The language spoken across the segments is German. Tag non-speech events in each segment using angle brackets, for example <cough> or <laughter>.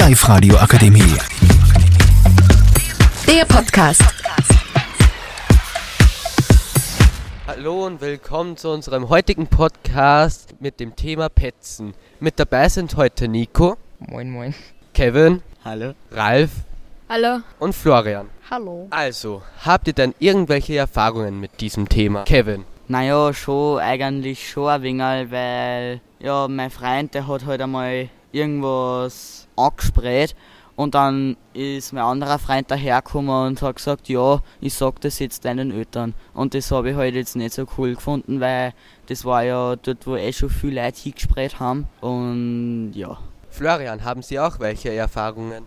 Live-Radio Akademie. Der Podcast. Hallo und willkommen zu unserem heutigen Podcast mit dem Thema Petzen. Mit dabei sind heute Nico, Moin, moin. Kevin, Hallo. Ralf Hallo. und Florian. Hallo. Also, habt ihr denn irgendwelche Erfahrungen mit diesem Thema? Kevin. Naja, schon, eigentlich schon ein wenig, weil, ja, mein Freund, der hat halt einmal irgendwas angesprayt und dann ist mein anderer Freund dahergekommen und hat gesagt, ja, ich sag das jetzt deinen Eltern. Und das habe ich halt jetzt nicht so cool gefunden, weil das war ja dort, wo eh schon viele Leute hingesprayt haben und ja. Florian, haben Sie auch welche Erfahrungen?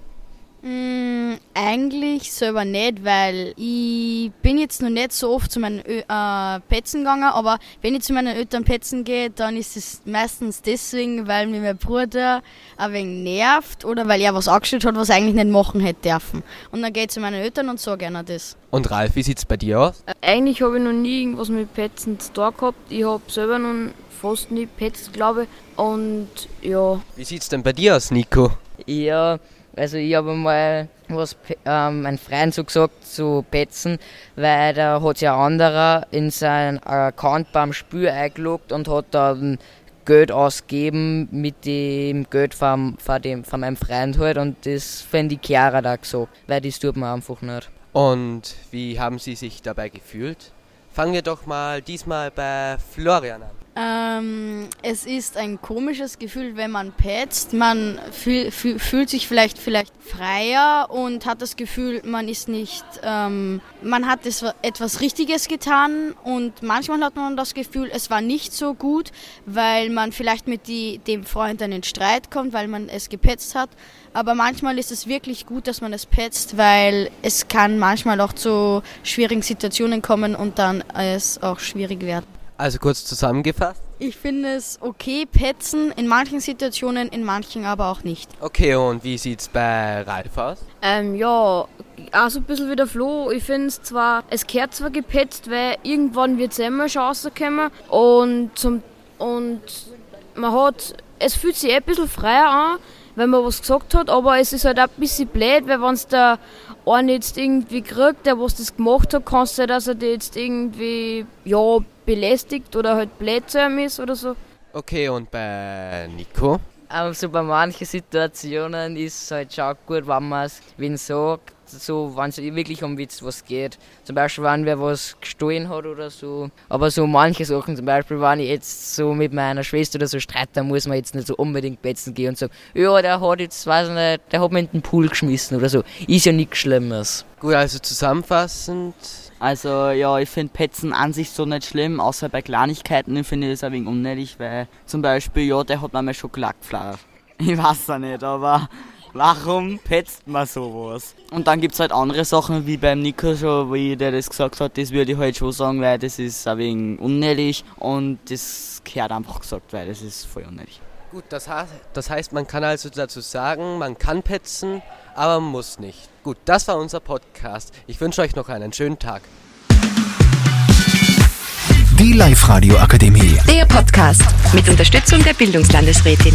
Mm, eigentlich selber nicht, weil ich bin jetzt noch nicht so oft zu meinen Ö äh, Petzen gegangen, aber wenn ich zu meinen Eltern petzen gehe, dann ist es meistens deswegen, weil mir mein Bruder ein wenig nervt oder weil er was angestellt hat, was er eigentlich nicht machen hätte dürfen. Und dann gehe ich zu meinen Eltern und sage ihnen das. Und Ralf, wie sieht's bei dir aus? Eigentlich habe ich noch nie irgendwas mit Petzen zu tun gehabt. Ich habe selber noch fast nie petzt, glaube ich. Und ja, Wie sieht's denn bei dir aus, Nico? Ja, also ich habe mal was ähm, mein Freund so gesagt zu petzen, weil da hat sich ein anderer in sein Account beim Spiel eingeloggt und hat dann Geld ausgegeben mit dem Geld von, von, dem, von meinem Freund halt und das fände ich Chiara da gesagt, weil das tut man einfach nicht. Und wie haben Sie sich dabei gefühlt? Fangen wir doch mal diesmal bei Florian an. Ähm, es ist ein komisches Gefühl, wenn man petzt. Man fühl, fühl, fühlt sich vielleicht vielleicht freier und hat das Gefühl, man ist nicht, ähm, man hat etwas Richtiges getan und manchmal hat man das Gefühl, es war nicht so gut, weil man vielleicht mit die, dem Freund in den Streit kommt, weil man es gepetzt hat. Aber manchmal ist es wirklich gut, dass man es petzt, weil es kann manchmal auch zu schwierigen Situationen kommen und dann es auch schwierig werden. Also kurz zusammengefasst. Ich finde es okay, petzen in manchen Situationen, in manchen aber auch nicht. Okay, und wie sieht's bei Ralf aus? ähm, ja, auch so ein bisschen wie der Flo. Ich finde es zwar, es gehört zwar gepetzt, weil irgendwann wird es immer schon rauskommen. Und, zum, und man hat, es fühlt sich eh ein bisschen freier an, wenn man was gesagt hat, aber es ist halt auch ein bisschen blöd, weil wenn es der eine jetzt irgendwie kriegt, der was das gemacht hat, kannst du dass er dir jetzt irgendwie, ja, belästigt oder halt blöd zu ihm ist oder so. Okay, und bei Nico? Aber so bei manchen Situationen ist es halt schon gut, wenn man es wen sagt, so wenn es wirklich um Witz was geht. Zum Beispiel, wenn wer was gestohlen hat oder so. Aber so manche Sachen, zum Beispiel, wenn ich jetzt so mit meiner Schwester oder so streite, dann muss man jetzt nicht so unbedingt betzen gehen und sagen, ja, der hat jetzt, weiß ich nicht, der hat mich in den Pool geschmissen oder so. Ist ja nichts Schlimmes. Gut, also zusammenfassend. Also ja, ich finde Petzen an sich so nicht schlimm, außer bei Kleinigkeiten finde ich das ein wenig unnötig, weil zum Beispiel, ja, der hat mir mal Schokolade geflattert. <laughs> Ich weiß ja nicht, aber warum petzt man sowas? Und dann gibt's halt andere Sachen, wie beim Nico schon, wie der das gesagt hat, das würde ich halt schon sagen, weil das ist ein wenig unnötig und das gehört einfach gesagt, weil das ist voll unnötig. Gut, das, das heißt, man kann also dazu sagen, man kann petzen, aber man muss nicht. Gut, das war unser Podcast. Ich wünsche euch noch einen schönen Tag. Die Live-Radio Akademie. Der Podcast mit Unterstützung der Bildungslandesrätin.